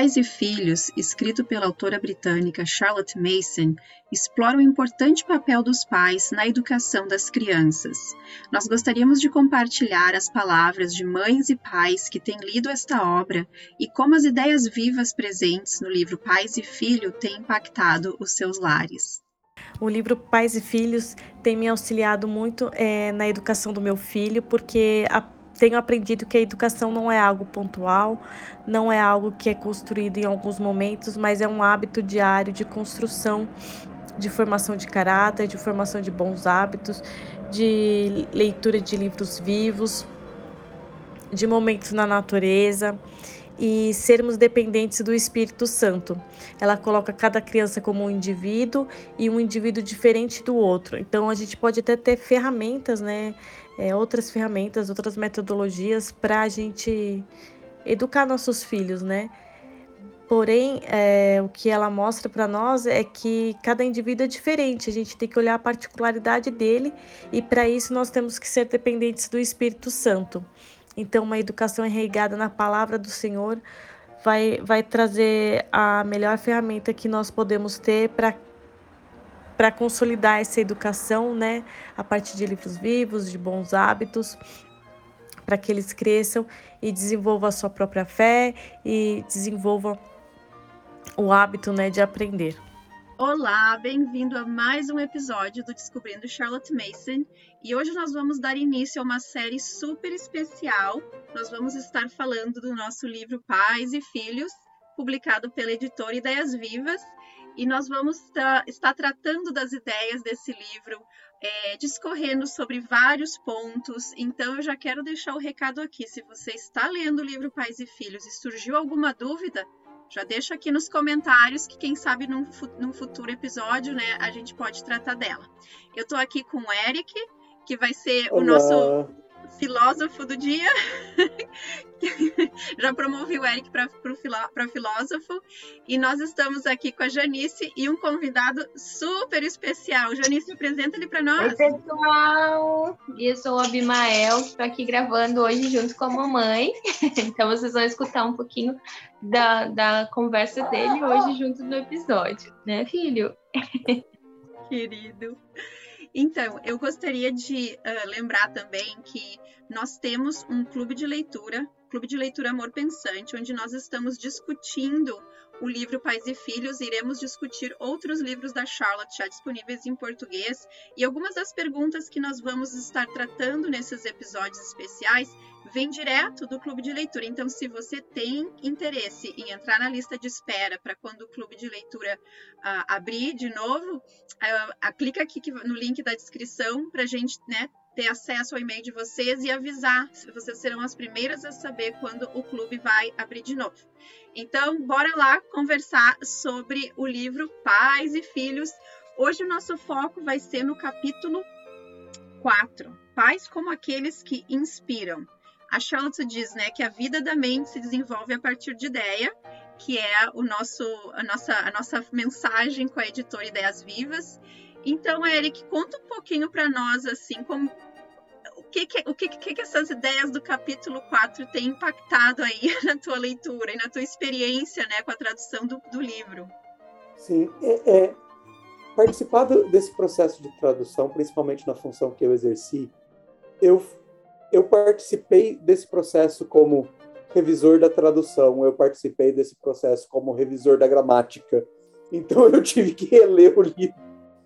Pais e Filhos, escrito pela autora britânica Charlotte Mason, explora o importante papel dos pais na educação das crianças. Nós gostaríamos de compartilhar as palavras de mães e pais que têm lido esta obra e como as ideias vivas presentes no livro Pais e Filho têm impactado os seus lares. O livro Pais e Filhos tem me auxiliado muito é, na educação do meu filho, porque a tenho aprendido que a educação não é algo pontual, não é algo que é construído em alguns momentos, mas é um hábito diário de construção, de formação de caráter, de formação de bons hábitos, de leitura de livros vivos, de momentos na natureza e sermos dependentes do Espírito Santo. Ela coloca cada criança como um indivíduo e um indivíduo diferente do outro. Então a gente pode até ter ferramentas, né? É, outras ferramentas, outras metodologias para a gente educar nossos filhos, né? Porém, é, o que ela mostra para nós é que cada indivíduo é diferente, a gente tem que olhar a particularidade dele e para isso nós temos que ser dependentes do Espírito Santo. Então, uma educação enraizada na palavra do Senhor vai, vai trazer a melhor ferramenta que nós podemos ter para para consolidar essa educação, né, a partir de livros vivos, de bons hábitos, para que eles cresçam e desenvolvam a sua própria fé e desenvolvam o hábito, né, de aprender. Olá, bem-vindo a mais um episódio do Descobrindo Charlotte Mason. E hoje nós vamos dar início a uma série super especial. Nós vamos estar falando do nosso livro Pais e Filhos, publicado pela editora Ideias Vivas, e nós vamos estar tratando das ideias desse livro, é, discorrendo sobre vários pontos. Então, eu já quero deixar o recado aqui. Se você está lendo o livro Pais e Filhos e surgiu alguma dúvida, já deixa aqui nos comentários que quem sabe num, num futuro episódio, né, a gente pode tratar dela. Eu estou aqui com o Eric, que vai ser Olá. o nosso filósofo do dia. Já promovi o Eric para filósofo. E nós estamos aqui com a Janice e um convidado super especial. Janice, apresenta ele para nós. Oi, pessoal! Eu sou o Abimael, estou aqui gravando hoje junto com a mamãe. Então vocês vão escutar um pouquinho da, da conversa dele hoje junto no episódio, né, filho? Querido. Então, eu gostaria de uh, lembrar também que nós temos um clube de leitura, Clube de Leitura Amor Pensante, onde nós estamos discutindo o livro Pais e Filhos, iremos discutir outros livros da Charlotte já disponíveis em português e algumas das perguntas que nós vamos estar tratando nesses episódios especiais vêm direto do clube de leitura. Então, se você tem interesse em entrar na lista de espera para quando o clube de leitura uh, abrir de novo, uh, clica aqui no link da descrição para a gente né, ter acesso ao e-mail de vocês e avisar. Vocês serão as primeiras a saber quando o clube vai abrir de novo. Então, bora lá conversar sobre o livro Pais e Filhos. Hoje o nosso foco vai ser no capítulo 4, Pais como aqueles que inspiram. A Charlotte diz, né, que a vida da mente se desenvolve a partir de ideia, que é o nosso a nossa a nossa mensagem com a editora Ideias Vivas. Então, Eric, conta um pouquinho para nós, assim, como, que, o que, que, que essas ideias do capítulo 4 têm impactado aí na tua leitura e na tua experiência né, com a tradução do, do livro. Sim, é, é, participar desse processo de tradução, principalmente na função que eu exerci, eu, eu participei desse processo como revisor da tradução, eu participei desse processo como revisor da gramática. Então eu tive que reler o livro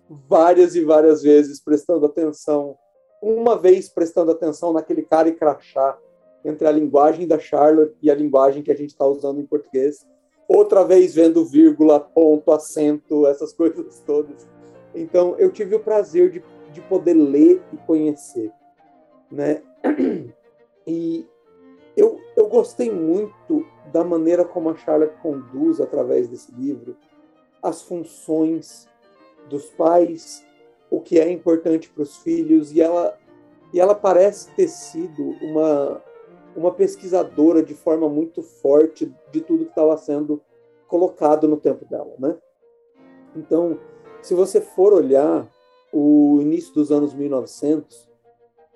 várias e várias vezes prestando atenção, uma vez prestando atenção naquele cara e crachá entre a linguagem da Charlotte e a linguagem que a gente está usando em português, outra vez vendo vírgula, ponto, acento, essas coisas todas. Então, eu tive o prazer de, de poder ler e conhecer, né? E eu, eu gostei muito da maneira como a Charlotte conduz, através desse livro, as funções dos pais, o que é importante para os filhos, e ela, e ela parece ter sido uma, uma pesquisadora de forma muito forte de tudo que estava sendo colocado no tempo dela, né? Então, se você for olhar o início dos anos 1900,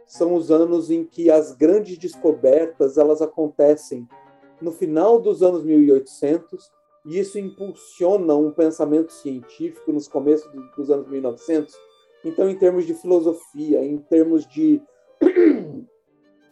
são os anos em que as grandes descobertas elas acontecem no final dos anos 1800 e isso impulsiona um pensamento científico nos começos dos anos 1900. Então, em termos de filosofia, em termos de,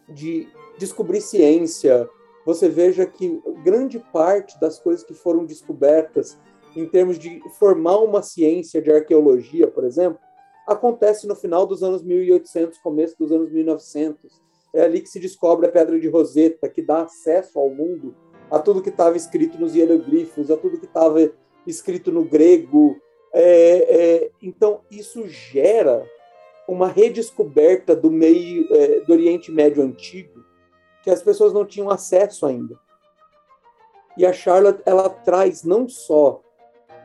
de descobrir ciência, você veja que grande parte das coisas que foram descobertas em termos de formar uma ciência de arqueologia, por exemplo, acontece no final dos anos 1800, começo dos anos 1900. É ali que se descobre a Pedra de Roseta, que dá acesso ao mundo a tudo que estava escrito nos hieroglifos, a tudo que estava escrito no grego. É, é, então, isso gera uma redescoberta do meio é, do Oriente Médio antigo que as pessoas não tinham acesso ainda. E a Charlotte ela traz não só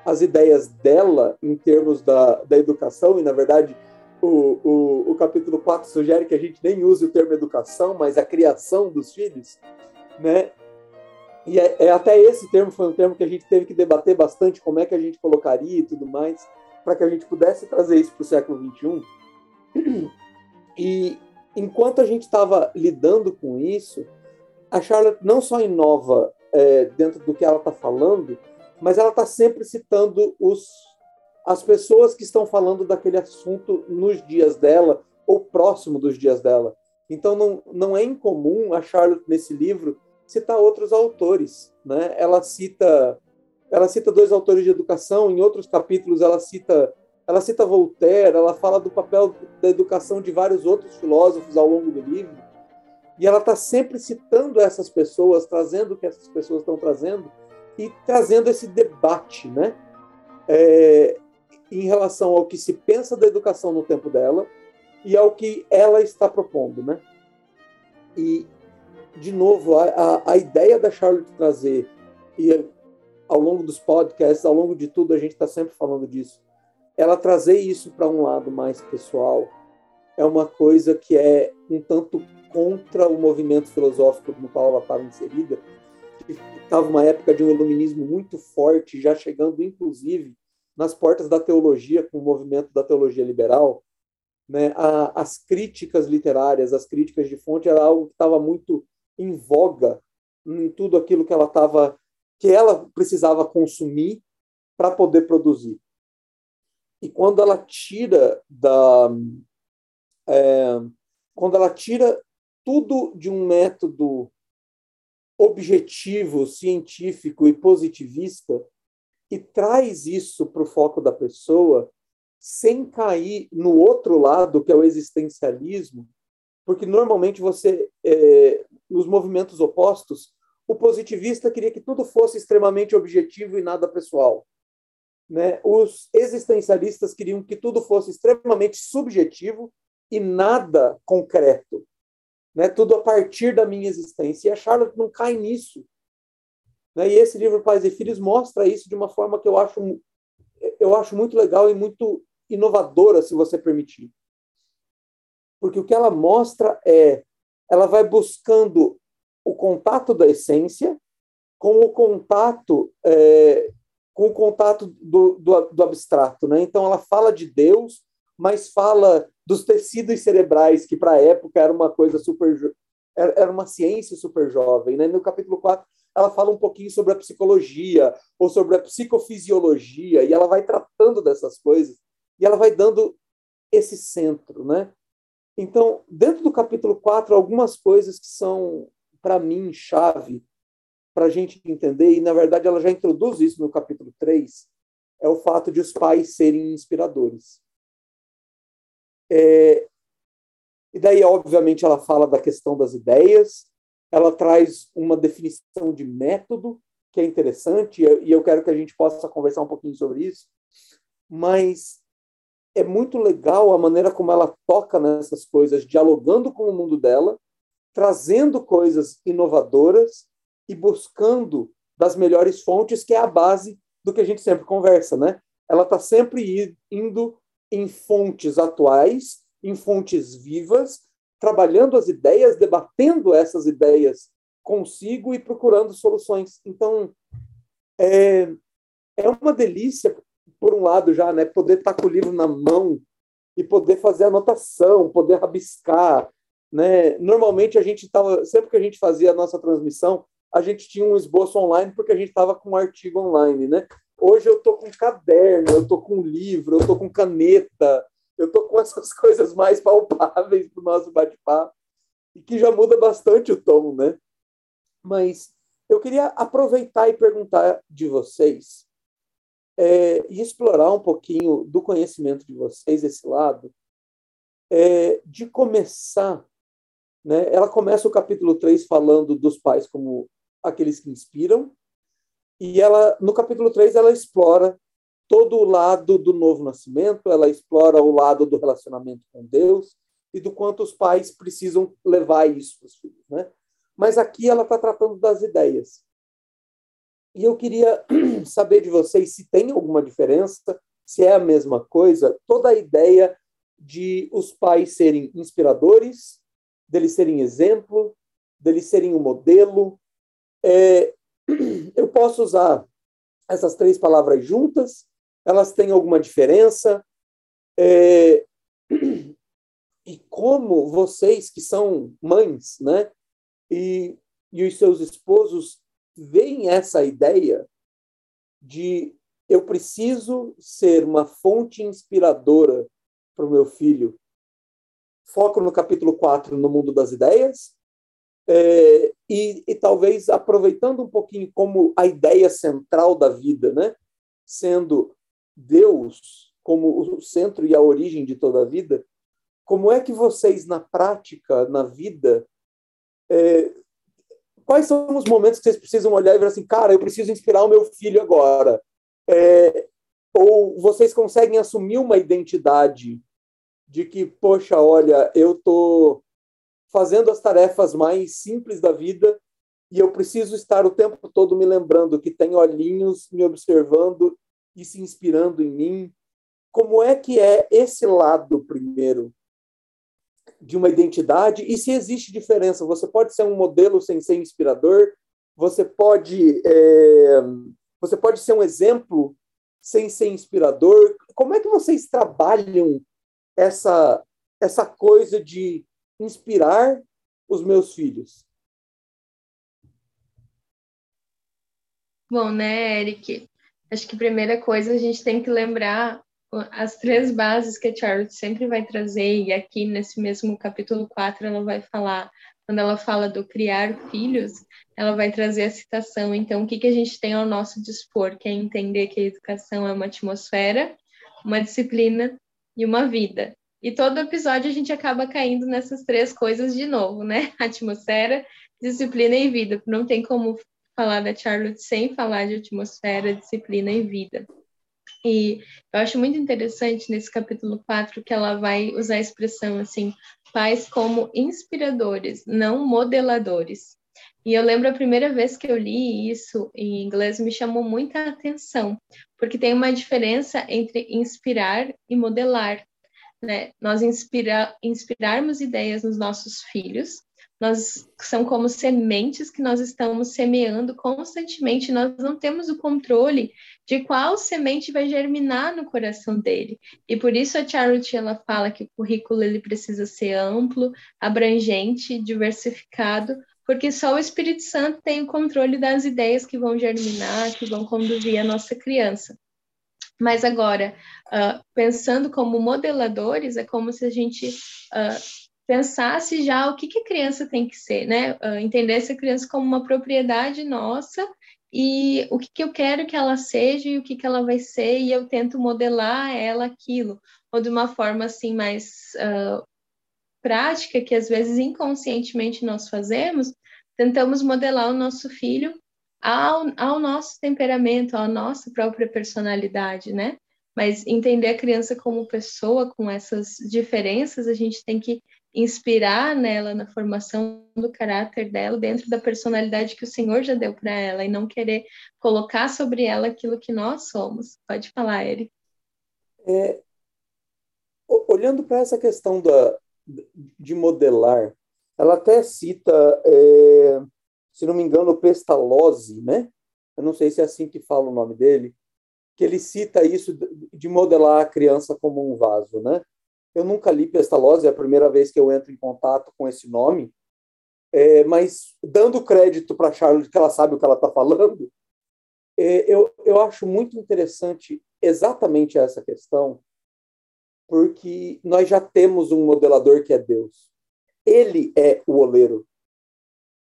as ideias dela em termos da, da educação, e na verdade o, o, o capítulo 4 sugere que a gente nem use o termo educação, mas a criação dos filhos, né? E é, é, até esse termo foi um termo que a gente teve que debater bastante, como é que a gente colocaria e tudo mais, para que a gente pudesse trazer isso para o século XXI. E enquanto a gente estava lidando com isso, a Charlotte não só inova é, dentro do que ela está falando, mas ela está sempre citando os, as pessoas que estão falando daquele assunto nos dias dela ou próximo dos dias dela. Então não, não é incomum a Charlotte nesse livro citar outros autores, né? Ela cita ela cita dois autores de educação, em outros capítulos ela cita ela cita Voltaire, ela fala do papel da educação de vários outros filósofos ao longo do livro, e ela está sempre citando essas pessoas, trazendo o que essas pessoas estão trazendo e trazendo esse debate, né? É, em relação ao que se pensa da educação no tempo dela e ao que ela está propondo, né? E de novo, a, a, a ideia da Charlotte trazer, e ao longo dos podcasts, ao longo de tudo, a gente está sempre falando disso, ela trazer isso para um lado mais pessoal é uma coisa que é um tanto contra o movimento filosófico no qual ela estava inserida, que estava uma época de um iluminismo muito forte, já chegando inclusive nas portas da teologia, com o movimento da teologia liberal, né? A, as críticas literárias, as críticas de fonte era algo que estava muito em voga em tudo aquilo que ela estava que ela precisava consumir para poder produzir. E quando ela tira da é, quando ela tira tudo de um método objetivo, científico e positivista e traz isso para o foco da pessoa, sem cair no outro lado, que é o existencialismo, porque normalmente você, é, nos movimentos opostos, o positivista queria que tudo fosse extremamente objetivo e nada pessoal. Né? Os existencialistas queriam que tudo fosse extremamente subjetivo e nada concreto. Né? Tudo a partir da minha existência. E a Charlotte não cai nisso. Né? E esse livro Pais e Filhos mostra isso de uma forma que eu acho, eu acho muito legal e muito inovadora, se você permitir porque o que ela mostra é ela vai buscando o contato da essência com o contato é, com o contato do, do, do, abstrato, né? Então ela fala de Deus, mas fala dos tecidos cerebrais que para a época era uma coisa super era uma ciência super jovem, né? No capítulo 4 ela fala um pouquinho sobre a psicologia ou sobre a psicofisiologia e ela vai tratando dessas coisas e ela vai dando esse centro, né? Então, dentro do capítulo 4, algumas coisas que são, para mim, chave para a gente entender, e na verdade ela já introduz isso no capítulo 3, é o fato de os pais serem inspiradores. É, e daí, obviamente, ela fala da questão das ideias, ela traz uma definição de método, que é interessante, e eu quero que a gente possa conversar um pouquinho sobre isso, mas é muito legal a maneira como ela toca nessas coisas, dialogando com o mundo dela, trazendo coisas inovadoras e buscando das melhores fontes, que é a base do que a gente sempre conversa, né? Ela está sempre indo em fontes atuais, em fontes vivas, trabalhando as ideias, debatendo essas ideias consigo e procurando soluções. Então, é, é uma delícia por um lado já, né, poder estar com o livro na mão e poder fazer anotação, poder rabiscar, né? Normalmente a gente estava, sempre que a gente fazia a nossa transmissão, a gente tinha um esboço online porque a gente estava com um artigo online, né? Hoje eu estou com caderno, eu estou com livro, eu estou com caneta, eu estou com essas coisas mais palpáveis do nosso bate-papo e que já muda bastante o tom, né? Mas eu queria aproveitar e perguntar de vocês é, e explorar um pouquinho do conhecimento de vocês, esse lado, é, de começar. Né? Ela começa o capítulo 3 falando dos pais como aqueles que inspiram, e ela no capítulo 3 ela explora todo o lado do novo nascimento, ela explora o lado do relacionamento com Deus e do quanto os pais precisam levar isso para os filhos. Né? Mas aqui ela está tratando das ideias. E eu queria saber de vocês se tem alguma diferença, se é a mesma coisa, toda a ideia de os pais serem inspiradores, deles serem exemplo, deles serem um modelo. É, eu posso usar essas três palavras juntas? Elas têm alguma diferença? É, e como vocês que são mães, né, e, e os seus esposos vem essa ideia de eu preciso ser uma fonte inspiradora para o meu filho. Foco no capítulo 4, no mundo das ideias, é, e, e, talvez aproveitando um pouquinho como a ideia central da vida, né? sendo Deus como o centro e a origem de toda a vida, como é que vocês, na prática, na vida, é, quais são os momentos que vocês precisam olhar e ver assim, cara, eu preciso inspirar o meu filho agora? É, ou vocês conseguem assumir uma identidade de que, poxa, olha, eu tô fazendo as tarefas mais simples da vida e eu preciso estar o tempo todo me lembrando que tem olhinhos me observando e se inspirando em mim. Como é que é esse lado primeiro de uma identidade e se existe diferença. Você pode ser um modelo sem ser inspirador, você pode, é, você pode ser um exemplo sem ser inspirador. Como é que vocês trabalham essa, essa coisa de inspirar os meus filhos? Bom, né, Eric? Acho que a primeira coisa a gente tem que lembrar as três bases que a Charlotte sempre vai trazer, e aqui nesse mesmo capítulo 4 ela vai falar, quando ela fala do criar filhos, ela vai trazer a citação. Então, o que, que a gente tem ao nosso dispor? Que é entender que a educação é uma atmosfera, uma disciplina e uma vida. E todo episódio a gente acaba caindo nessas três coisas de novo, né? Atmosfera, disciplina e vida. Não tem como falar da Charlotte sem falar de atmosfera, disciplina e vida. E eu acho muito interessante nesse capítulo 4 que ela vai usar a expressão assim, pais como inspiradores, não modeladores. E eu lembro a primeira vez que eu li isso em inglês me chamou muita atenção, porque tem uma diferença entre inspirar e modelar. Né? Nós inspira, inspirarmos ideias nos nossos filhos, nós são como sementes que nós estamos semeando constantemente, nós não temos o controle de qual semente vai germinar no coração dele. E por isso a Charity ela fala que o currículo ele precisa ser amplo, abrangente, diversificado, porque só o Espírito Santo tem o controle das ideias que vão germinar, que vão conduzir a nossa criança. Mas agora, uh, pensando como modeladores, é como se a gente uh, pensasse já o que, que a criança tem que ser, né? Uh, entendesse a criança como uma propriedade nossa e o que, que eu quero que ela seja e o que, que ela vai ser, e eu tento modelar ela aquilo, ou de uma forma assim mais uh, prática, que às vezes inconscientemente nós fazemos, tentamos modelar o nosso filho ao, ao nosso temperamento, à nossa própria personalidade, né? Mas entender a criança como pessoa, com essas diferenças, a gente tem que inspirar nela na formação do caráter dela dentro da personalidade que o Senhor já deu para ela e não querer colocar sobre ela aquilo que nós somos. Pode falar, Eric. É, olhando para essa questão da, de modelar, ela até cita, é, se não me engano, Pestalozzi, né? Eu não sei se é assim que fala o nome dele, que ele cita isso de modelar a criança como um vaso, né? Eu nunca li Pestalozzi, é a primeira vez que eu entro em contato com esse nome, É, mas dando crédito para a Charlotte que ela sabe o que ela está falando, é, eu, eu acho muito interessante exatamente essa questão, porque nós já temos um modelador que é Deus. Ele é o oleiro.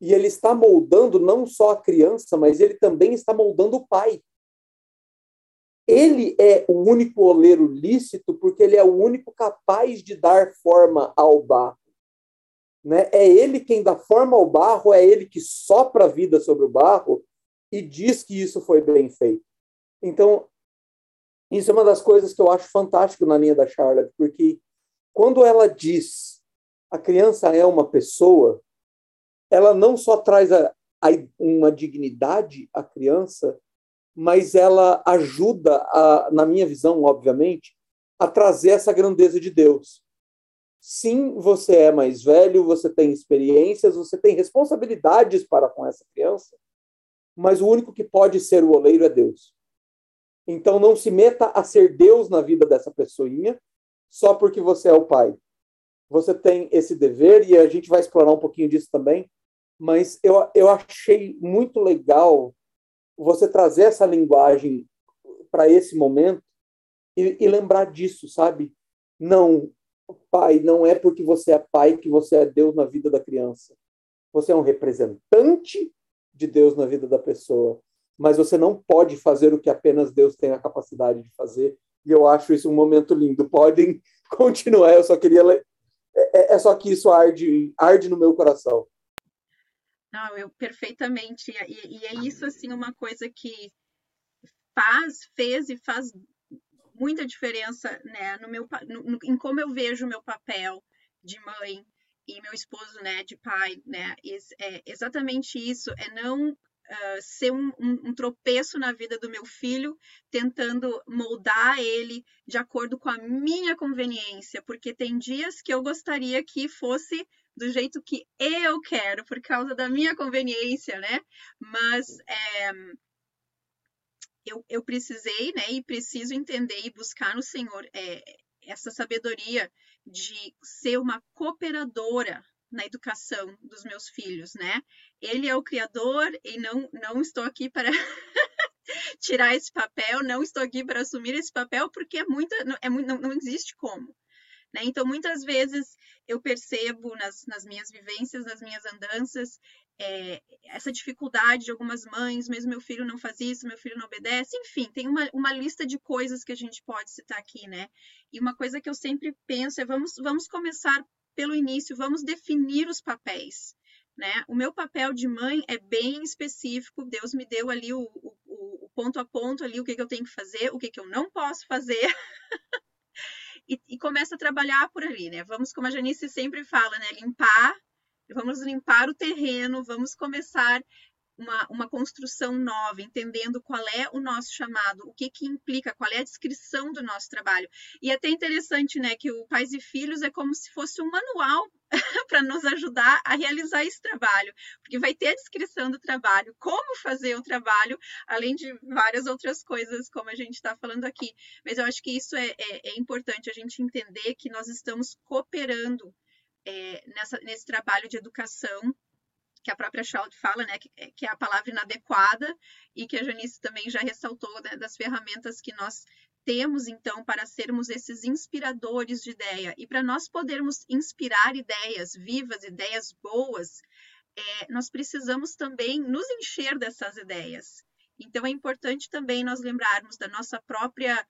E ele está moldando não só a criança, mas ele também está moldando o pai. Ele é o único oleiro lícito porque ele é o único capaz de dar forma ao barro. Né? É ele quem dá forma ao barro, é ele que sopra a vida sobre o barro e diz que isso foi bem feito. Então, isso é uma das coisas que eu acho fantástico na linha da Charlotte, porque quando ela diz a criança é uma pessoa, ela não só traz a, a, uma dignidade à criança, mas ela ajuda, a, na minha visão, obviamente, a trazer essa grandeza de Deus. Sim, você é mais velho, você tem experiências, você tem responsabilidades para com essa criança, mas o único que pode ser o oleiro é Deus. Então não se meta a ser Deus na vida dessa pessoinha só porque você é o pai. Você tem esse dever e a gente vai explorar um pouquinho disso também, mas eu, eu achei muito legal você trazer essa linguagem para esse momento e, e lembrar disso, sabe? Não, pai, não é porque você é pai que você é Deus na vida da criança. Você é um representante de Deus na vida da pessoa, mas você não pode fazer o que apenas Deus tem a capacidade de fazer. E eu acho isso um momento lindo. Podem continuar, eu só queria. É, é, é só que isso arde, arde no meu coração. Não, eu perfeitamente. E, e é isso, assim, uma coisa que faz, fez e faz muita diferença né, no meu, no, em como eu vejo o meu papel de mãe, e meu esposo, né, de pai, né, é exatamente isso, é não uh, ser um, um, um, tropeço na vida do meu filho, tentando moldar ele de acordo com a minha conveniência, porque tem dias que eu gostaria que fosse do jeito que eu quero, por causa da minha conveniência, né, mas é, eu, eu precisei, né, e preciso entender e buscar no Senhor é, essa sabedoria de ser uma cooperadora na educação dos meus filhos, né? Ele é o criador e não, não estou aqui para tirar esse papel, não estou aqui para assumir esse papel, porque é muita, é, não, não existe como. Né? Então, muitas vezes eu percebo nas, nas minhas vivências, nas minhas andanças, é, essa dificuldade de algumas mães, mesmo meu filho não faz isso, meu filho não obedece, enfim, tem uma, uma lista de coisas que a gente pode citar aqui, né? E uma coisa que eu sempre penso é vamos, vamos começar pelo início, vamos definir os papéis. Né? O meu papel de mãe é bem específico. Deus me deu ali o, o, o ponto a ponto ali o que, que eu tenho que fazer, o que, que eu não posso fazer. e, e começa a trabalhar por ali, né? Vamos, como a Janice sempre fala, né? Limpar vamos limpar o terreno, vamos começar uma, uma, construção nova, entendendo qual é o nosso chamado, o que, que implica, qual é a descrição do nosso trabalho. E é até interessante, né, que o Pais e Filhos é como se fosse um manual para nos ajudar a realizar esse trabalho, porque vai ter a descrição do trabalho, como fazer o trabalho, além de várias outras coisas, como a gente está falando aqui. Mas eu acho que isso é, é, é importante a gente entender que nós estamos cooperando é, nessa, nesse trabalho de educação que a própria Schaut fala, né, que, que, é a palavra inadequada e que a Janice também já ressaltou né, das ferramentas que nós temos então para sermos esses inspiradores de ideia e para nós podermos inspirar ideias vivas, ideias boas, é, nós precisamos também nos encher dessas ideias. Então é importante também nós lembrarmos da nossa própria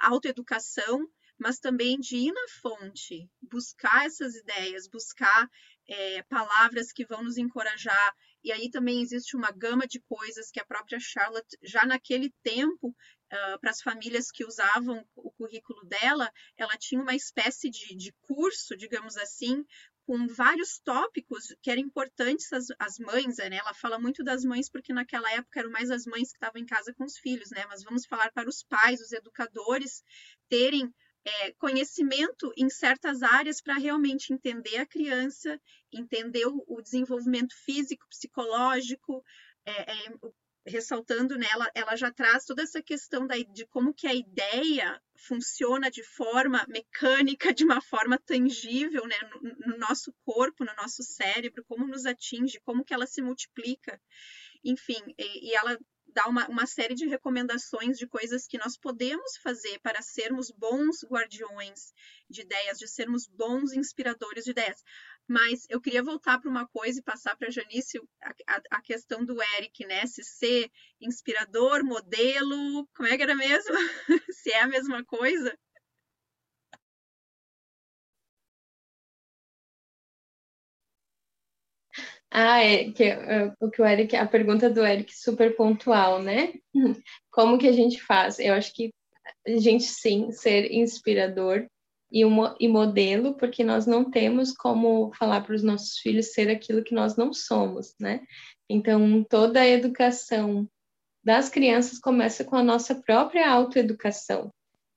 autoeducação, mas também de ir na fonte, buscar essas ideias, buscar é, palavras que vão nos encorajar. E aí também existe uma gama de coisas que a própria Charlotte, já naquele tempo, uh, para as famílias que usavam o currículo dela, ela tinha uma espécie de, de curso, digamos assim, com vários tópicos que eram importantes às, às mães, né? Ela fala muito das mães porque naquela época eram mais as mães que estavam em casa com os filhos, né? Mas vamos falar para os pais, os educadores terem é, conhecimento em certas áreas para realmente entender a criança, entender o, o desenvolvimento físico, psicológico, é, é, ressaltando nela, ela já traz toda essa questão da, de como que a ideia funciona de forma mecânica, de uma forma tangível, né, no, no nosso corpo, no nosso cérebro, como nos atinge, como que ela se multiplica, enfim, e, e ela dá uma, uma série de recomendações de coisas que nós podemos fazer para sermos bons guardiões de ideias, de sermos bons inspiradores de ideias. Mas eu queria voltar para uma coisa e passar para a Janice a, a, questão do Eric, né? Se ser inspirador, modelo, como é que era mesmo? Se é a mesma coisa? Ah, é que é, o que o Eric, a pergunta do Eric super pontual, né? Como que a gente faz? Eu acho que a gente sim ser inspirador e, e modelo, porque nós não temos como falar para os nossos filhos ser aquilo que nós não somos, né? Então, toda a educação das crianças começa com a nossa própria autoeducação.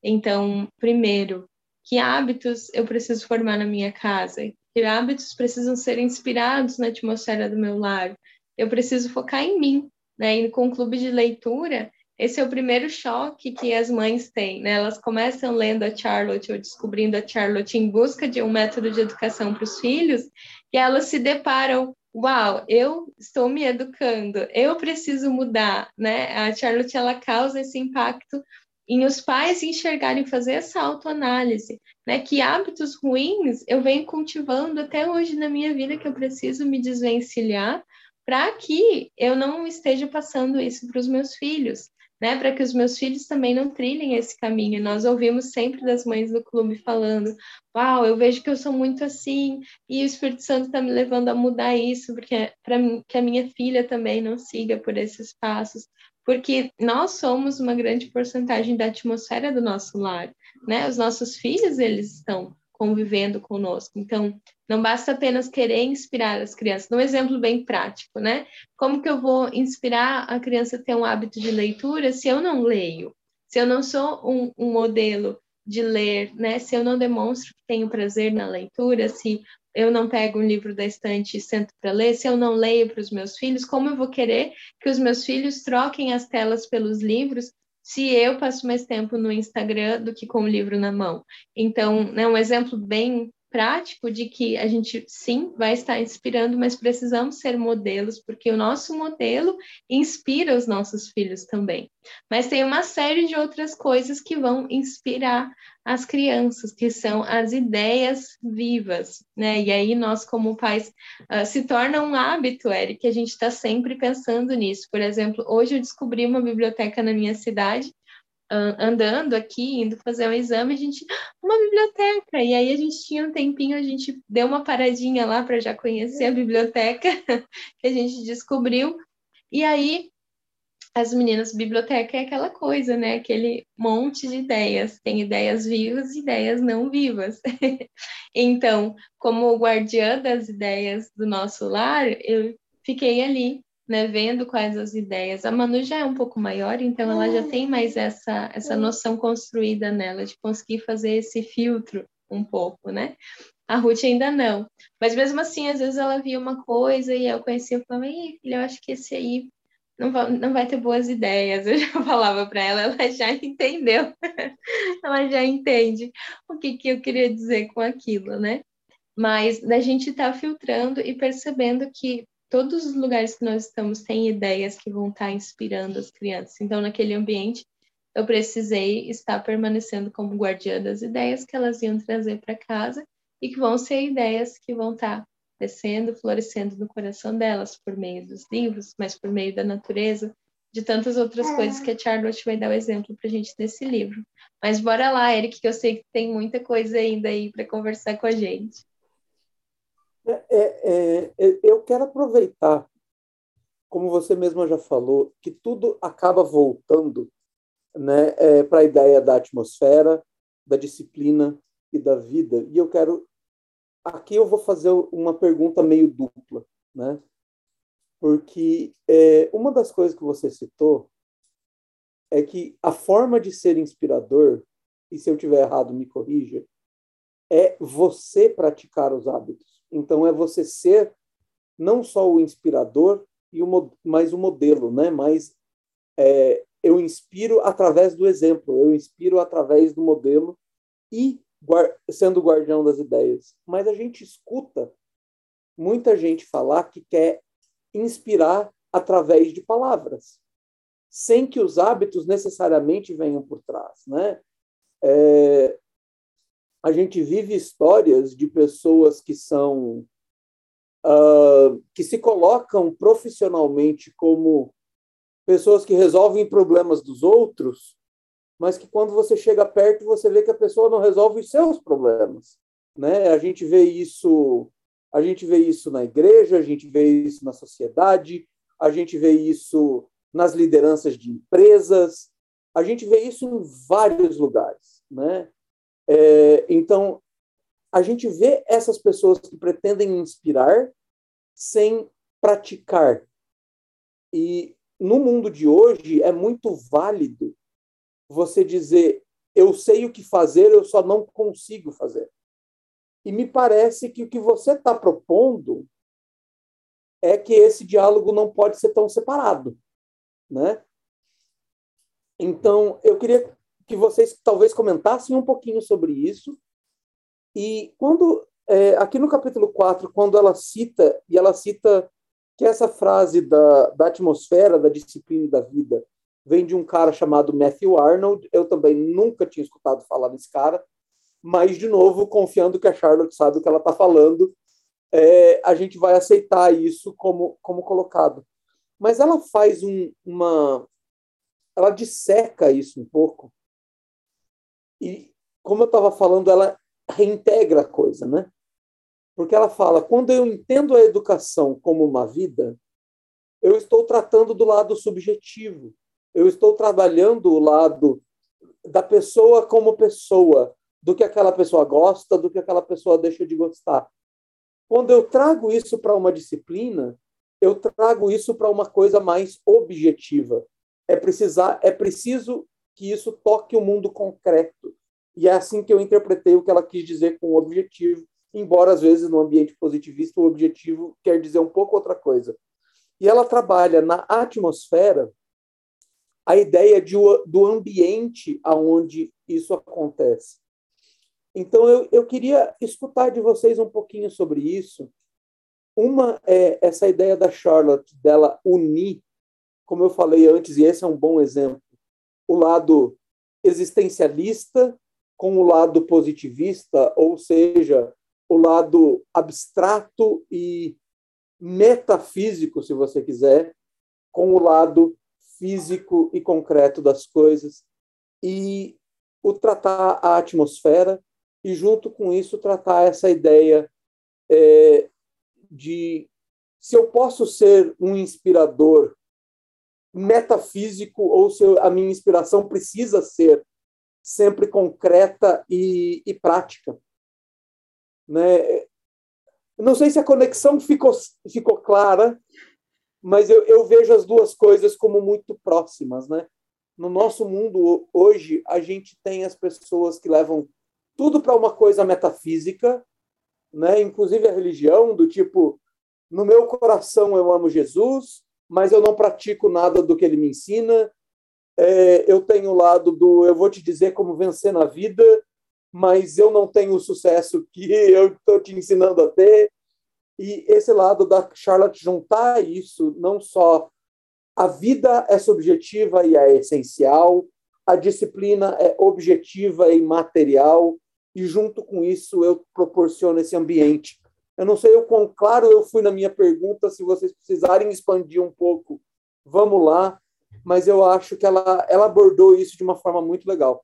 Então, primeiro, que hábitos eu preciso formar na minha casa? Que hábitos precisam ser inspirados na atmosfera do meu lar? Eu preciso focar em mim, né? E com o clube de leitura, esse é o primeiro choque que as mães têm, né? Elas começam lendo a Charlotte ou descobrindo a Charlotte em busca de um método de educação para os filhos, e elas se deparam, uau, eu estou me educando, eu preciso mudar, né? A Charlotte ela causa esse impacto em os pais enxergarem fazer essa autoanálise, né? Que hábitos ruins eu venho cultivando até hoje na minha vida que eu preciso me desvencilhar para que eu não esteja passando isso para os meus filhos né, para que os meus filhos também não trilhem esse caminho. Nós ouvimos sempre das mães do clube falando: Uau, eu vejo que eu sou muito assim, e o Espírito Santo está me levando a mudar isso, porque para que a minha filha também não siga por esses passos. Porque nós somos uma grande porcentagem da atmosfera do nosso lar, né? Os nossos filhos, eles estão convivendo conosco. Então, não basta apenas querer inspirar as crianças. Um exemplo bem prático, né? Como que eu vou inspirar a criança a ter um hábito de leitura se eu não leio? Se eu não sou um, um modelo de ler, né? Se eu não demonstro que tenho prazer na leitura, se eu não pego um livro da estante e sento para ler, se eu não leio para os meus filhos, como eu vou querer que os meus filhos troquem as telas pelos livros se eu passo mais tempo no Instagram do que com o livro na mão. Então, né, um exemplo bem prático de que a gente sim vai estar inspirando, mas precisamos ser modelos, porque o nosso modelo inspira os nossos filhos também. Mas tem uma série de outras coisas que vão inspirar as crianças, que são as ideias vivas, né? E aí nós, como pais, uh, se torna um hábito, Eric, que a gente está sempre pensando nisso. Por exemplo, hoje eu descobri uma biblioteca na minha cidade andando aqui, indo fazer um exame, a gente, uma biblioteca. E aí a gente tinha um tempinho, a gente deu uma paradinha lá para já conhecer a biblioteca que a gente descobriu. E aí as meninas, biblioteca é aquela coisa, né? Aquele monte de ideias. Tem ideias vivas e ideias não vivas. então, como guardiã das ideias do nosso lar, eu fiquei ali né, vendo quais as ideias. A Manu já é um pouco maior, então ela já tem mais essa, essa noção construída nela, de conseguir fazer esse filtro um pouco, né? A Ruth ainda não. Mas mesmo assim, às vezes ela via uma coisa e eu conhecia e falava, filha, eu acho que esse aí não vai, não vai ter boas ideias. Eu já falava para ela, ela já entendeu. ela já entende o que, que eu queria dizer com aquilo, né? Mas da gente estar tá filtrando e percebendo que todos os lugares que nós estamos têm ideias que vão estar inspirando as crianças. Então, naquele ambiente, eu precisei estar permanecendo como guardiã das ideias que elas iam trazer para casa e que vão ser ideias que vão estar descendo, florescendo no coração delas por meio dos livros, mas por meio da natureza, de tantas outras é. coisas que a Charlotte vai dar o exemplo para a gente nesse livro. Mas bora lá, Eric, que eu sei que tem muita coisa ainda aí para conversar com a gente. É, é, é, eu quero aproveitar, como você mesma já falou, que tudo acaba voltando né, é, para a ideia da atmosfera, da disciplina e da vida. E eu quero. Aqui eu vou fazer uma pergunta meio dupla, né? Porque é, uma das coisas que você citou é que a forma de ser inspirador, e se eu tiver errado, me corrija, é você praticar os hábitos. Então, é você ser não só o inspirador, e o, mais o modelo, né? Mais é, eu inspiro através do exemplo, eu inspiro através do modelo e sendo o guardião das ideias. Mas a gente escuta muita gente falar que quer inspirar através de palavras, sem que os hábitos necessariamente venham por trás, né? É, a gente vive histórias de pessoas que são uh, que se colocam profissionalmente como pessoas que resolvem problemas dos outros, mas que quando você chega perto você vê que a pessoa não resolve os seus problemas, né? A gente vê isso, a gente vê isso na igreja, a gente vê isso na sociedade, a gente vê isso nas lideranças de empresas, a gente vê isso em vários lugares, né? É, então a gente vê essas pessoas que pretendem inspirar sem praticar. E no mundo de hoje é muito válido você dizer eu sei o que fazer, eu só não consigo fazer. E me parece que o que você está propondo é que esse diálogo não pode ser tão separado, né? Então, eu queria que vocês talvez comentassem um pouquinho sobre isso. E quando, é, aqui no capítulo 4, quando ela cita, e ela cita que essa frase da, da atmosfera, da disciplina e da vida vem de um cara chamado Matthew Arnold. Eu também nunca tinha escutado falar nesse cara, mas, de novo, confiando que a Charlotte sabe o que ela está falando, é, a gente vai aceitar isso como, como colocado. Mas ela faz um, uma. Ela disseca isso um pouco. E, como eu estava falando, ela reintegra a coisa, né? Porque ela fala: quando eu entendo a educação como uma vida, eu estou tratando do lado subjetivo. Eu estou trabalhando o lado da pessoa como pessoa, do que aquela pessoa gosta, do que aquela pessoa deixa de gostar. Quando eu trago isso para uma disciplina, eu trago isso para uma coisa mais objetiva. É precisar, é preciso que isso toque o mundo concreto. E é assim que eu interpretei o que ela quis dizer com o objetivo, embora às vezes no ambiente positivista o objetivo quer dizer um pouco outra coisa. E ela trabalha na atmosfera a ideia de, do ambiente aonde isso acontece. Então eu, eu queria escutar de vocês um pouquinho sobre isso. Uma é essa ideia da Charlotte dela unir, como eu falei antes, e esse é um bom exemplo, o lado existencialista com o lado positivista, ou seja, o lado abstrato e metafísico, se você quiser, com o lado físico e concreto das coisas, e o tratar a atmosfera, e junto com isso tratar essa ideia é, de se eu posso ser um inspirador metafísico ou se a minha inspiração precisa ser sempre concreta e, e prática. Né? Não sei se a conexão ficou, ficou clara, mas eu, eu vejo as duas coisas como muito próximas. Né? No nosso mundo hoje, a gente tem as pessoas que levam tudo para uma coisa metafísica, né? inclusive a religião, do tipo, no meu coração eu amo Jesus, mas eu não pratico nada do que ele me ensina. É, eu tenho o lado do eu vou te dizer como vencer na vida, mas eu não tenho o sucesso que eu estou te ensinando a ter. E esse lado da Charlotte juntar isso, não só a vida é subjetiva e é essencial, a disciplina é objetiva e material, e junto com isso eu proporciono esse ambiente. Eu não sei o quão claro eu fui na minha pergunta, se vocês precisarem expandir um pouco, vamos lá, mas eu acho que ela, ela abordou isso de uma forma muito legal.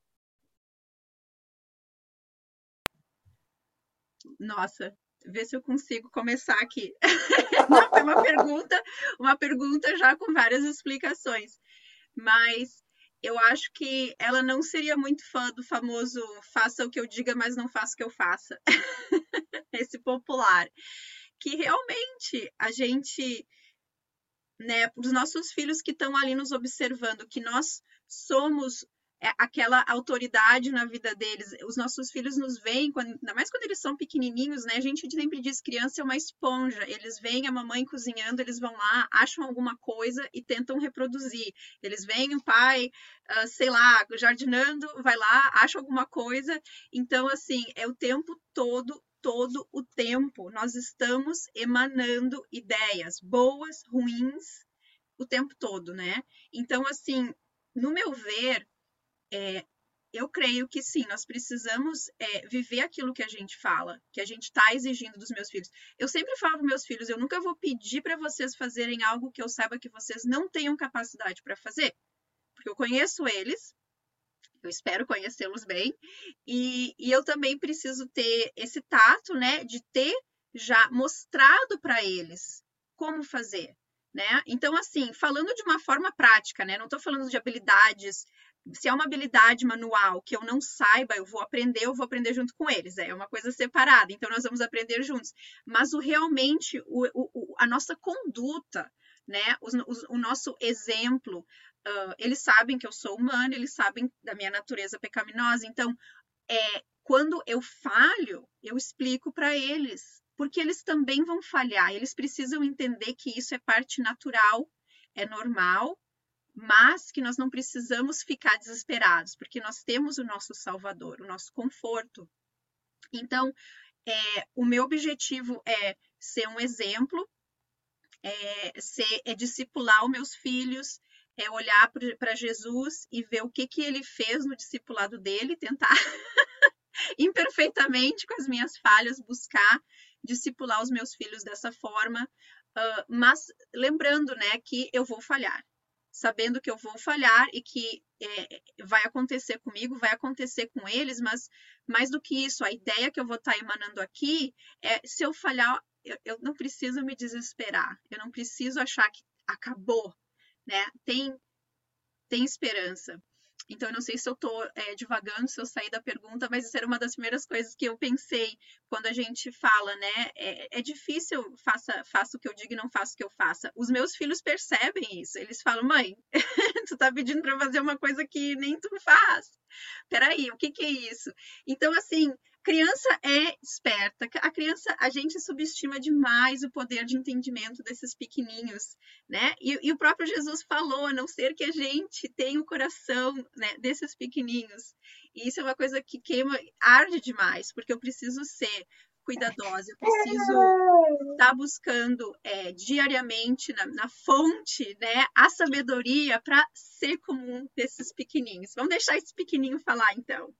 Nossa, ver se eu consigo começar aqui. Não, foi uma pergunta, uma pergunta já com várias explicações. Mas eu acho que ela não seria muito fã do famoso faça o que eu diga, mas não faça o que eu faça. Esse popular. Que realmente a gente, né, os nossos filhos que estão ali nos observando, que nós somos aquela autoridade na vida deles. Os nossos filhos nos veem, quando, ainda mais quando eles são pequenininhos, né? A gente sempre diz criança é uma esponja. Eles veem a mamãe cozinhando, eles vão lá, acham alguma coisa e tentam reproduzir. Eles veem o pai, uh, sei lá, jardinando, vai lá, acha alguma coisa. Então, assim, é o tempo todo todo o tempo. Nós estamos emanando ideias boas, ruins, o tempo todo, né? Então, assim, no meu ver, é, eu creio que sim, nós precisamos é, viver aquilo que a gente fala, que a gente está exigindo dos meus filhos. Eu sempre falo para meus filhos, eu nunca vou pedir para vocês fazerem algo que eu saiba que vocês não tenham capacidade para fazer, porque eu conheço eles, eu espero conhecê-los bem, e, e eu também preciso ter esse tato, né, de ter já mostrado para eles como fazer, né? Então, assim, falando de uma forma prática, né? Não estou falando de habilidades se é uma habilidade manual que eu não saiba, eu vou aprender, eu vou aprender junto com eles. É uma coisa separada, então nós vamos aprender juntos. Mas o realmente, o, o, a nossa conduta, né? O, nosso exemplo, uh, eles sabem que eu sou humana, eles sabem da minha natureza pecaminosa. Então, é, quando eu falho, eu explico para eles, porque eles também vão falhar. Eles precisam entender que isso é parte natural, é normal mas que nós não precisamos ficar desesperados, porque nós temos o nosso Salvador, o nosso conforto. Então, é, o meu objetivo é ser um exemplo, é, ser, é discipular os meus filhos, é olhar para Jesus e ver o que, que ele fez no discipulado dele, tentar imperfeitamente, com as minhas falhas, buscar discipular os meus filhos dessa forma, uh, mas lembrando né, que eu vou falhar sabendo que eu vou falhar e que é, vai acontecer comigo, vai acontecer com eles, mas mais do que isso, a ideia que eu vou estar tá emanando aqui é se eu falhar, eu, eu não preciso me desesperar, eu não preciso achar que acabou, né? Tem, tem esperança. Então, eu não sei se eu estou é, divagando, se eu saí da pergunta, mas isso era uma das primeiras coisas que eu pensei quando a gente fala, né? É, é difícil, faça, faça o que eu digo e não faça o que eu faça. Os meus filhos percebem isso. Eles falam, mãe, tu tá pedindo para fazer uma coisa que nem tu faz. Peraí, o que, que é isso? Então, assim, criança é esperta. A criança, a gente subestima demais o poder de entendimento desses pequeninhos, né? E, e o próprio Jesus falou, a não ser que a gente tenha o coração né, desses pequenininhos. E isso é uma coisa que queima, arde demais, porque eu preciso ser cuidadosa, eu preciso estar tá buscando é, diariamente na, na, fonte né, a sabedoria para ser comum desses pequenininhos. Vamos deixar esse pequenininho falar, então.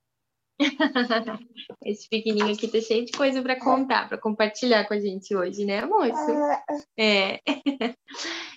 Esse pequenininho aqui tá cheio de coisa para contar, para compartilhar com a gente hoje, né, moço? É.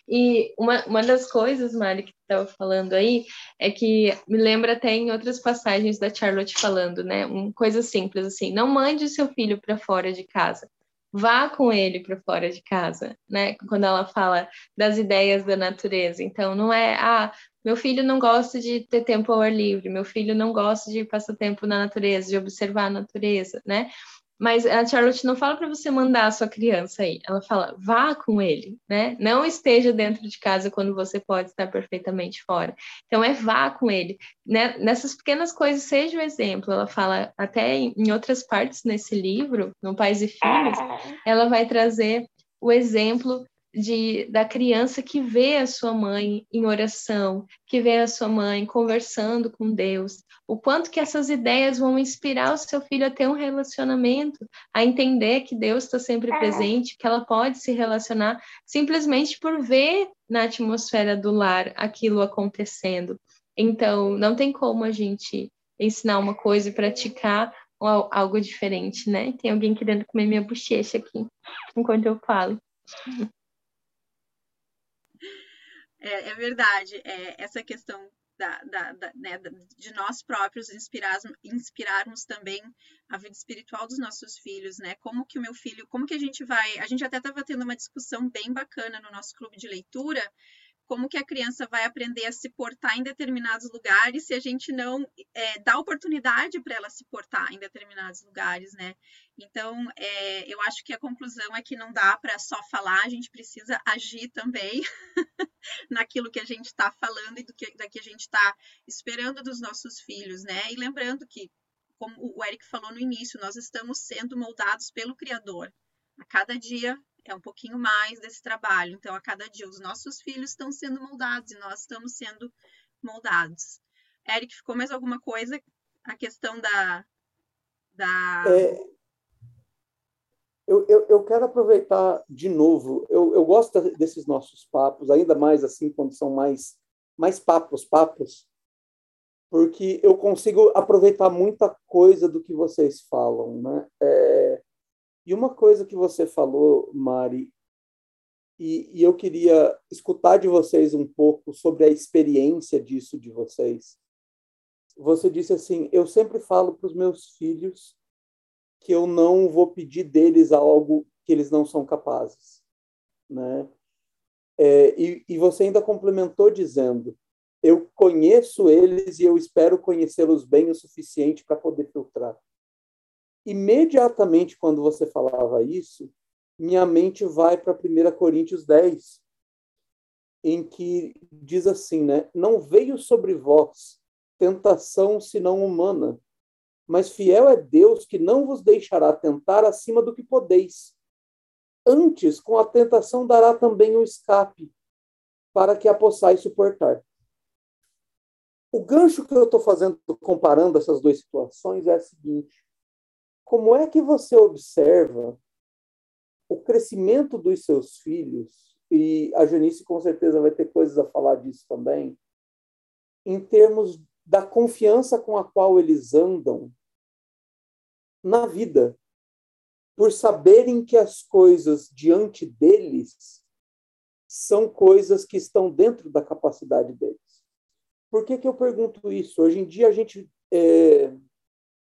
E uma, uma das coisas, Mari, que você estava falando aí, é que me lembra até em outras passagens da Charlotte falando, né? Uma coisa simples assim: não mande seu filho para fora de casa. Vá com ele para fora de casa, né? Quando ela fala das ideias da natureza. Então, não é, ah, meu filho não gosta de ter tempo ao ar livre, meu filho não gosta de passar tempo na natureza, de observar a natureza, né? Mas a Charlotte não fala para você mandar a sua criança aí, ela fala, vá com ele, né? Não esteja dentro de casa quando você pode estar perfeitamente fora. Então é vá com ele, né? Nessas pequenas coisas, seja o exemplo. Ela fala até em outras partes nesse livro, no Pais e Filhos, ela vai trazer o exemplo de, da criança que vê a sua mãe em oração, que vê a sua mãe conversando com Deus, o quanto que essas ideias vão inspirar o seu filho a ter um relacionamento, a entender que Deus está sempre é. presente, que ela pode se relacionar simplesmente por ver na atmosfera do lar aquilo acontecendo. Então, não tem como a gente ensinar uma coisa e praticar algo diferente, né? Tem alguém querendo comer minha bochecha aqui enquanto eu falo. É, é verdade. É, essa questão da, da, da, né, de nós próprios inspirarmos, inspirarmos também a vida espiritual dos nossos filhos, né? Como que o meu filho, como que a gente vai. A gente até estava tendo uma discussão bem bacana no nosso clube de leitura, como que a criança vai aprender a se portar em determinados lugares se a gente não é, dá oportunidade para ela se portar em determinados lugares, né? Então, é, eu acho que a conclusão é que não dá para só falar, a gente precisa agir também naquilo que a gente está falando e do que, da que a gente está esperando dos nossos filhos, né? E lembrando que, como o Eric falou no início, nós estamos sendo moldados pelo Criador. A cada dia é um pouquinho mais desse trabalho. Então, a cada dia, os nossos filhos estão sendo moldados e nós estamos sendo moldados. Eric, ficou mais alguma coisa? A questão da. da... É, eu, eu, eu, quero aproveitar de novo. Eu, eu gosto desses nossos papos, ainda mais assim, quando são mais, mais papos, papos, porque eu consigo aproveitar muita coisa do que vocês falam. Né? É, e uma coisa que você falou, Mari, e, e, eu queria escutar de vocês um pouco sobre a experiência disso de vocês. Você disse assim: eu sempre falo para os meus filhos que eu não vou pedir deles algo que eles não são capazes, né? É, e, e você ainda complementou dizendo: eu conheço eles e eu espero conhecê-los bem o suficiente para poder filtrar imediatamente quando você falava isso, minha mente vai para 1 Coríntios 10, em que diz assim, né? Não veio sobre vós tentação senão humana, mas fiel é Deus que não vos deixará tentar acima do que podeis. Antes, com a tentação dará também o um escape, para que a possais suportar. O gancho que eu estou fazendo, comparando essas duas situações, é o seguinte: como é que você observa o crescimento dos seus filhos? E a Janice com certeza vai ter coisas a falar disso também, em termos da confiança com a qual eles andam na vida, por saberem que as coisas diante deles são coisas que estão dentro da capacidade deles. Por que, que eu pergunto isso? Hoje em dia a gente é,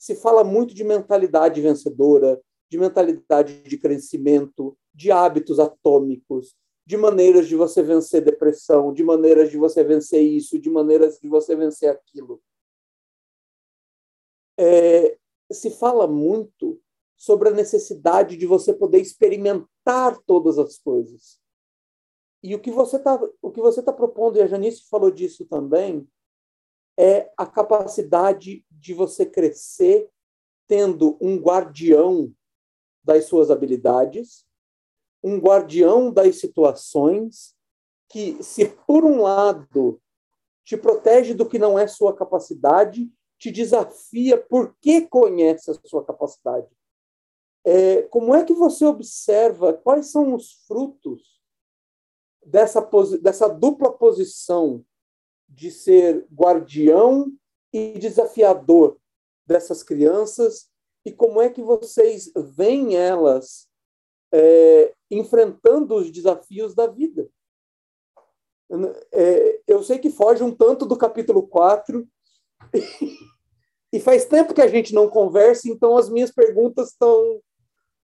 se fala muito de mentalidade vencedora, de mentalidade de crescimento, de hábitos atômicos, de maneiras de você vencer depressão, de maneiras de você vencer isso, de maneiras de você vencer aquilo. É, se fala muito sobre a necessidade de você poder experimentar todas as coisas. E o que você está tá propondo e a Janice falou disso também é a capacidade de você crescer tendo um guardião das suas habilidades, um guardião das situações que, se por um lado te protege do que não é sua capacidade, te desafia porque conhece a sua capacidade. É, como é que você observa quais são os frutos dessa, dessa dupla posição de ser guardião e desafiador dessas crianças e como é que vocês veem elas é, enfrentando os desafios da vida. É, eu sei que foge um tanto do capítulo 4 e faz tempo que a gente não conversa, então as minhas perguntas estão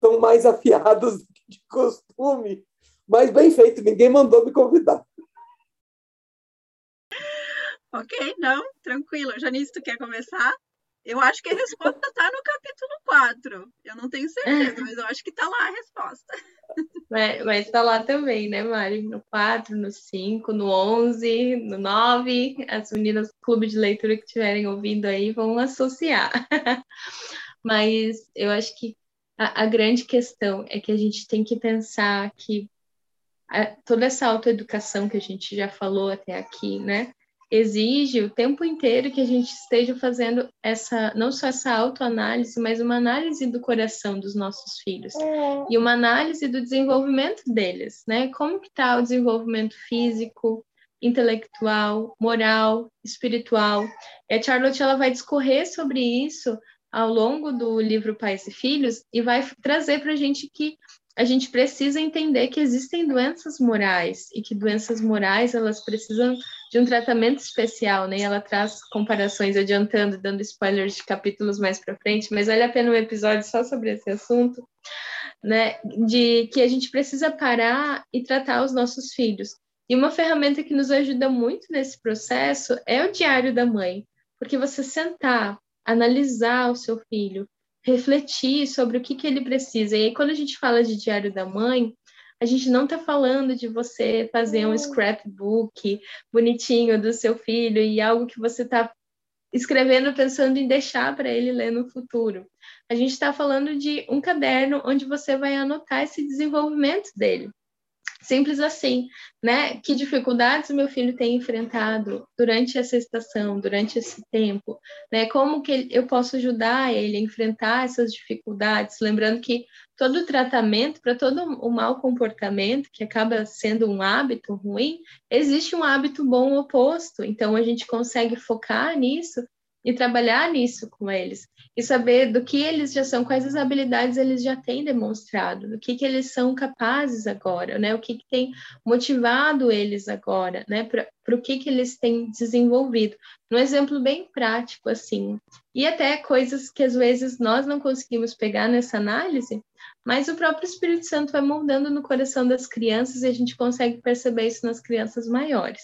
tão mais afiadas do que de costume. Mas bem feito, ninguém mandou me convidar. Ok, não, tranquilo. Janice, tu quer começar? Eu acho que a resposta está no capítulo 4. Eu não tenho certeza, mas eu acho que está lá a resposta. Mas está lá também, né, Mari? No 4, no 5, no 11, no 9. As meninas do clube de leitura que estiverem ouvindo aí vão associar. Mas eu acho que a, a, grande questão é que a gente tem que pensar que a, toda essa autoeducação que a gente já falou até aqui, né? Exige o tempo inteiro que a gente esteja fazendo essa, não só essa autoanálise, mas uma análise do coração dos nossos filhos é. e uma análise do desenvolvimento deles, né? Como que está o desenvolvimento físico, intelectual, moral, espiritual? E a Charlotte ela vai discorrer sobre isso ao longo do livro Pais e Filhos e vai trazer para a gente que a gente precisa entender que existem doenças morais e que doenças morais elas precisam de um tratamento especial, né? Ela traz comparações adiantando, dando spoilers de capítulos mais para frente, mas vale a pena um episódio só sobre esse assunto, né? De que a gente precisa parar e tratar os nossos filhos E uma ferramenta que nos ajuda muito nesse processo é o diário da mãe, porque você sentar, analisar o seu filho, refletir sobre o que, que ele precisa. E aí, quando a gente fala de diário da mãe, a gente não está falando de você fazer um scrapbook bonitinho do seu filho e algo que você está escrevendo pensando em deixar para ele ler no futuro. A gente está falando de um caderno onde você vai anotar esse desenvolvimento dele. Simples assim, né? Que dificuldades meu filho tem enfrentado durante essa estação, durante esse tempo, né? Como que eu posso ajudar ele a enfrentar essas dificuldades? Lembrando que todo tratamento, para todo o mau comportamento, que acaba sendo um hábito ruim, existe um hábito bom oposto. Então a gente consegue focar nisso e trabalhar nisso com eles e saber do que eles já são, quais as habilidades eles já têm demonstrado, do que, que eles são capazes agora, né? O que, que tem motivado eles agora, né? Para o que, que eles têm desenvolvido. Um exemplo bem prático, assim. E até coisas que às vezes nós não conseguimos pegar nessa análise, mas o próprio Espírito Santo vai moldando no coração das crianças e a gente consegue perceber isso nas crianças maiores.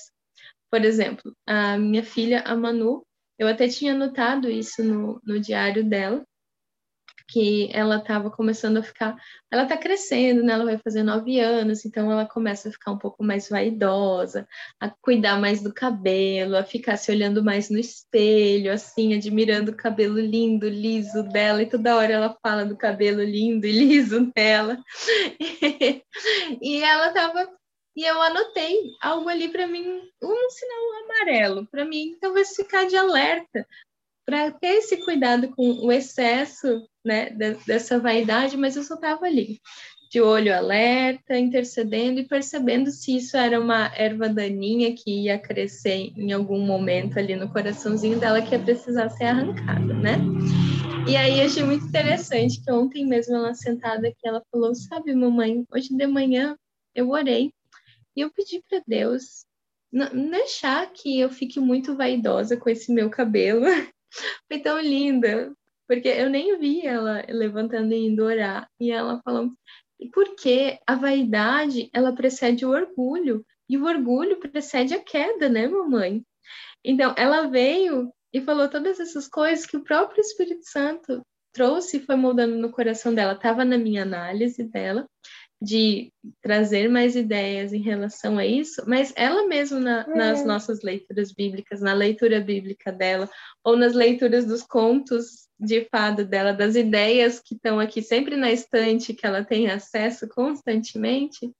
Por exemplo, a minha filha, a Manu, eu até tinha notado isso no, no diário dela, que ela estava começando a ficar. Ela está crescendo, né? Ela vai fazer nove anos, então ela começa a ficar um pouco mais vaidosa, a cuidar mais do cabelo, a ficar se olhando mais no espelho, assim, admirando o cabelo lindo, liso dela, e toda hora ela fala do cabelo lindo e liso dela. e ela estava e eu anotei algo ali para mim, um sinal amarelo, para mim talvez ficar de alerta, para ter esse cuidado com o excesso né, dessa vaidade, mas eu só estava ali, de olho alerta, intercedendo e percebendo se isso era uma erva daninha que ia crescer em algum momento ali no coraçãozinho dela que ia precisar ser arrancada, né? E aí achei muito interessante que ontem mesmo ela sentada aqui, ela falou, sabe, mamãe, hoje de manhã eu orei e eu pedi para Deus não deixar que eu fique muito vaidosa com esse meu cabelo. Foi tão linda, porque eu nem vi ela levantando e indo orar. E ela falou, porque a vaidade, ela precede o orgulho, e o orgulho precede a queda, né, mamãe? Então, ela veio e falou todas essas coisas que o próprio Espírito Santo trouxe e foi moldando no coração dela. Estava na minha análise dela de trazer mais ideias em relação a isso, mas ela mesma na, nas é. nossas leituras bíblicas, na leitura bíblica dela, ou nas leituras dos contos de fado dela, das ideias que estão aqui sempre na estante, que ela tem acesso constantemente,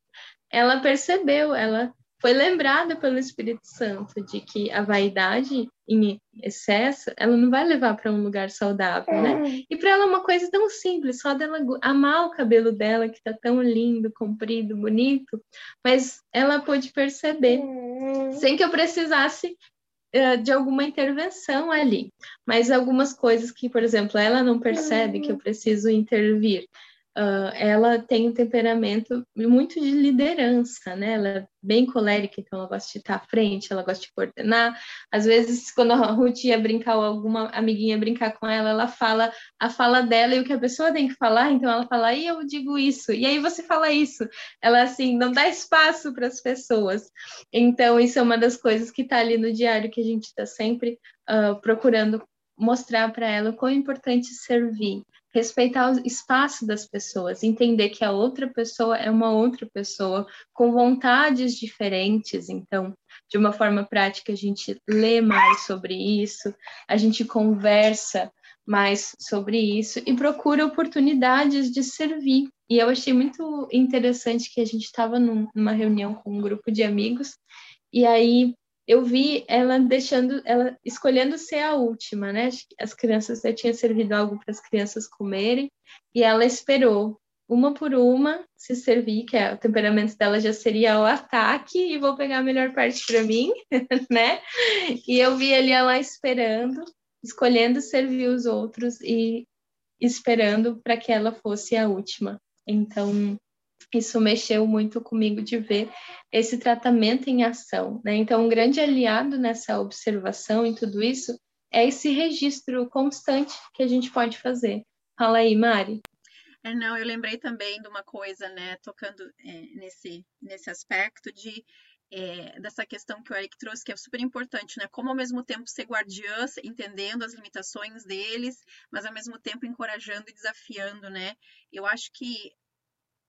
ela percebeu, ela foi lembrada pelo Espírito Santo de que a vaidade em excesso, ela não vai levar para um lugar saudável, né? É. E para ela é uma coisa tão simples, só dela amar o cabelo dela que está tão lindo, comprido, bonito, mas ela pôde perceber, é. sem que eu precisasse uh, de alguma intervenção ali, mas algumas coisas que, por exemplo, ela não percebe que eu preciso intervir. Uh, ela tem um temperamento muito de liderança, né? Ela é bem colérica, então ela gosta de estar à frente, ela gosta de coordenar. Às vezes, quando a Ruth ia brincar ou alguma amiguinha brincar com ela, ela fala a fala dela e o que a pessoa tem que falar, então ela fala, e eu digo isso, e aí você fala isso. Ela, assim, não dá espaço para as pessoas. Então, isso é uma das coisas que está ali no diário que a gente está sempre uh, procurando mostrar para ela o quão é importante servir respeitar o espaço das pessoas, entender que a outra pessoa é uma outra pessoa com vontades diferentes. Então, de uma forma prática, a gente lê mais sobre isso, a gente conversa mais sobre isso e procura oportunidades de servir. E eu achei muito interessante que a gente estava numa reunião com um grupo de amigos e aí eu vi ela deixando, ela escolhendo ser a última, né? As crianças já tinha servido algo para as crianças comerem e ela esperou uma por uma se servir, que é, o temperamento dela já seria o ataque e vou pegar a melhor parte para mim, né? E eu vi ali ela esperando, escolhendo servir os outros e esperando para que ela fosse a última. Então, isso mexeu muito comigo de ver esse tratamento em ação. Né? Então, um grande aliado nessa observação e tudo isso é esse registro constante que a gente pode fazer. Fala aí, Mari. É, não, eu lembrei também de uma coisa, né, tocando é, nesse, nesse aspecto de é, dessa questão que o Eric trouxe, que é super importante, né? Como ao mesmo tempo ser guardiã, entendendo as limitações deles, mas ao mesmo tempo encorajando e desafiando, né? Eu acho que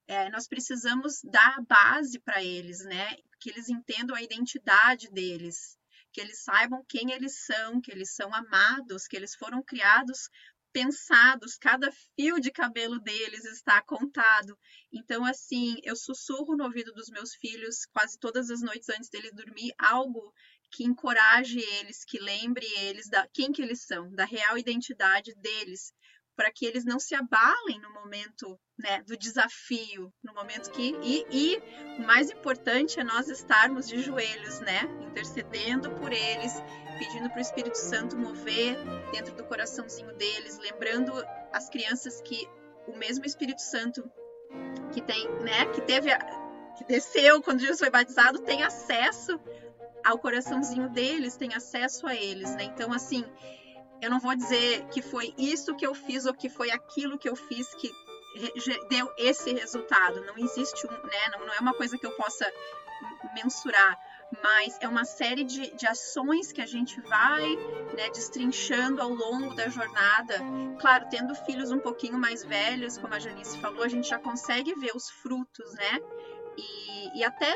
é, nós precisamos dar a base para eles, né? Que eles entendam a identidade deles, que eles saibam quem eles são, que eles são amados, que eles foram criados pensados, cada fio de cabelo deles está contado. Então, assim, eu sussurro no ouvido dos meus filhos quase todas as noites antes deles dormir algo que encoraje eles, que lembre eles da quem que eles são, da real identidade deles, para que eles não se abalem no momento né, do desafio, no momento que e, e, o mais importante é nós estarmos de joelhos, né, intercedendo por eles, pedindo para o Espírito Santo mover dentro do coraçãozinho deles, lembrando as crianças que o mesmo Espírito Santo que tem, né, que teve, que desceu quando Jesus foi batizado, tem acesso ao coraçãozinho deles, tem acesso a eles, né? Então assim, eu não vou dizer que foi isso que eu fiz ou que foi aquilo que eu fiz que deu esse resultado. Não existe um, né? Não, não é uma coisa que eu possa mensurar, mas é uma série de, de ações que a gente vai né, destrinchando ao longo da jornada. Claro, tendo filhos um pouquinho mais velhos, como a Janice falou, a gente já consegue ver os frutos, né? E, e até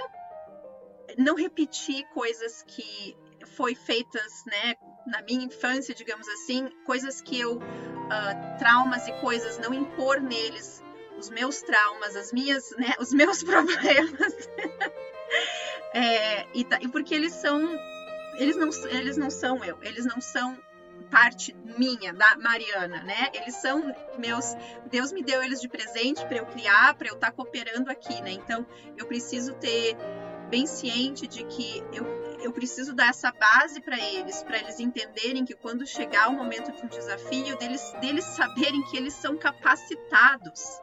não repetir coisas que foi feitas, né, na minha infância, digamos assim, coisas que eu uh, traumas e coisas não impor neles os meus traumas, as minhas, né, os meus problemas. é, e, e, porque eles são, eles não, eles não são eu, eles não são parte minha, da Mariana, né? Eles são meus. Deus me deu eles de presente para eu criar, para eu estar tá cooperando aqui, né? Então eu preciso ter bem ciente de que eu, eu preciso dar essa base para eles, para eles entenderem que quando chegar o momento de um desafio, deles, deles saberem que eles são capacitados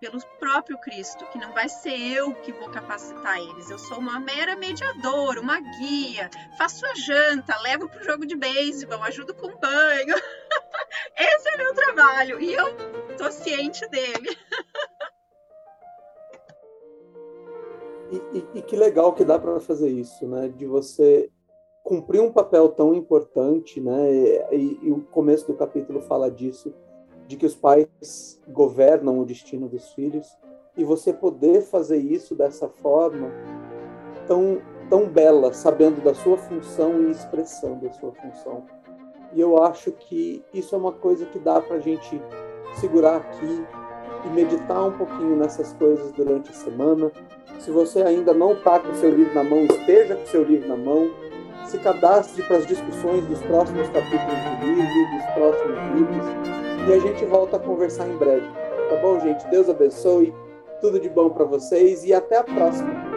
pelo próprio Cristo, que não vai ser eu que vou capacitar eles. Eu sou uma mera mediadora, uma guia, faço a janta, levo para o jogo de beisebol, ajudo com banho. Esse é meu trabalho e eu tô ciente dele. E, e, e que legal que dá para fazer isso, né? De você cumprir um papel tão importante, né? E, e, o começo do capítulo fala disso, de que os pais governam o destino dos filhos e você poder fazer isso dessa forma tão tão bela, sabendo da sua função e expressando a sua função. E eu acho que isso é uma coisa que dá para a gente segurar aqui e meditar um pouquinho nessas coisas durante a semana, se você ainda não está com seu livro na mão, esteja com seu livro na mão. Se cadastre para as discussões dos próximos capítulos do livro, dos próximos livros. E a gente volta a conversar em breve. Tá bom, gente? Deus abençoe. Tudo de bom para vocês e até a próxima.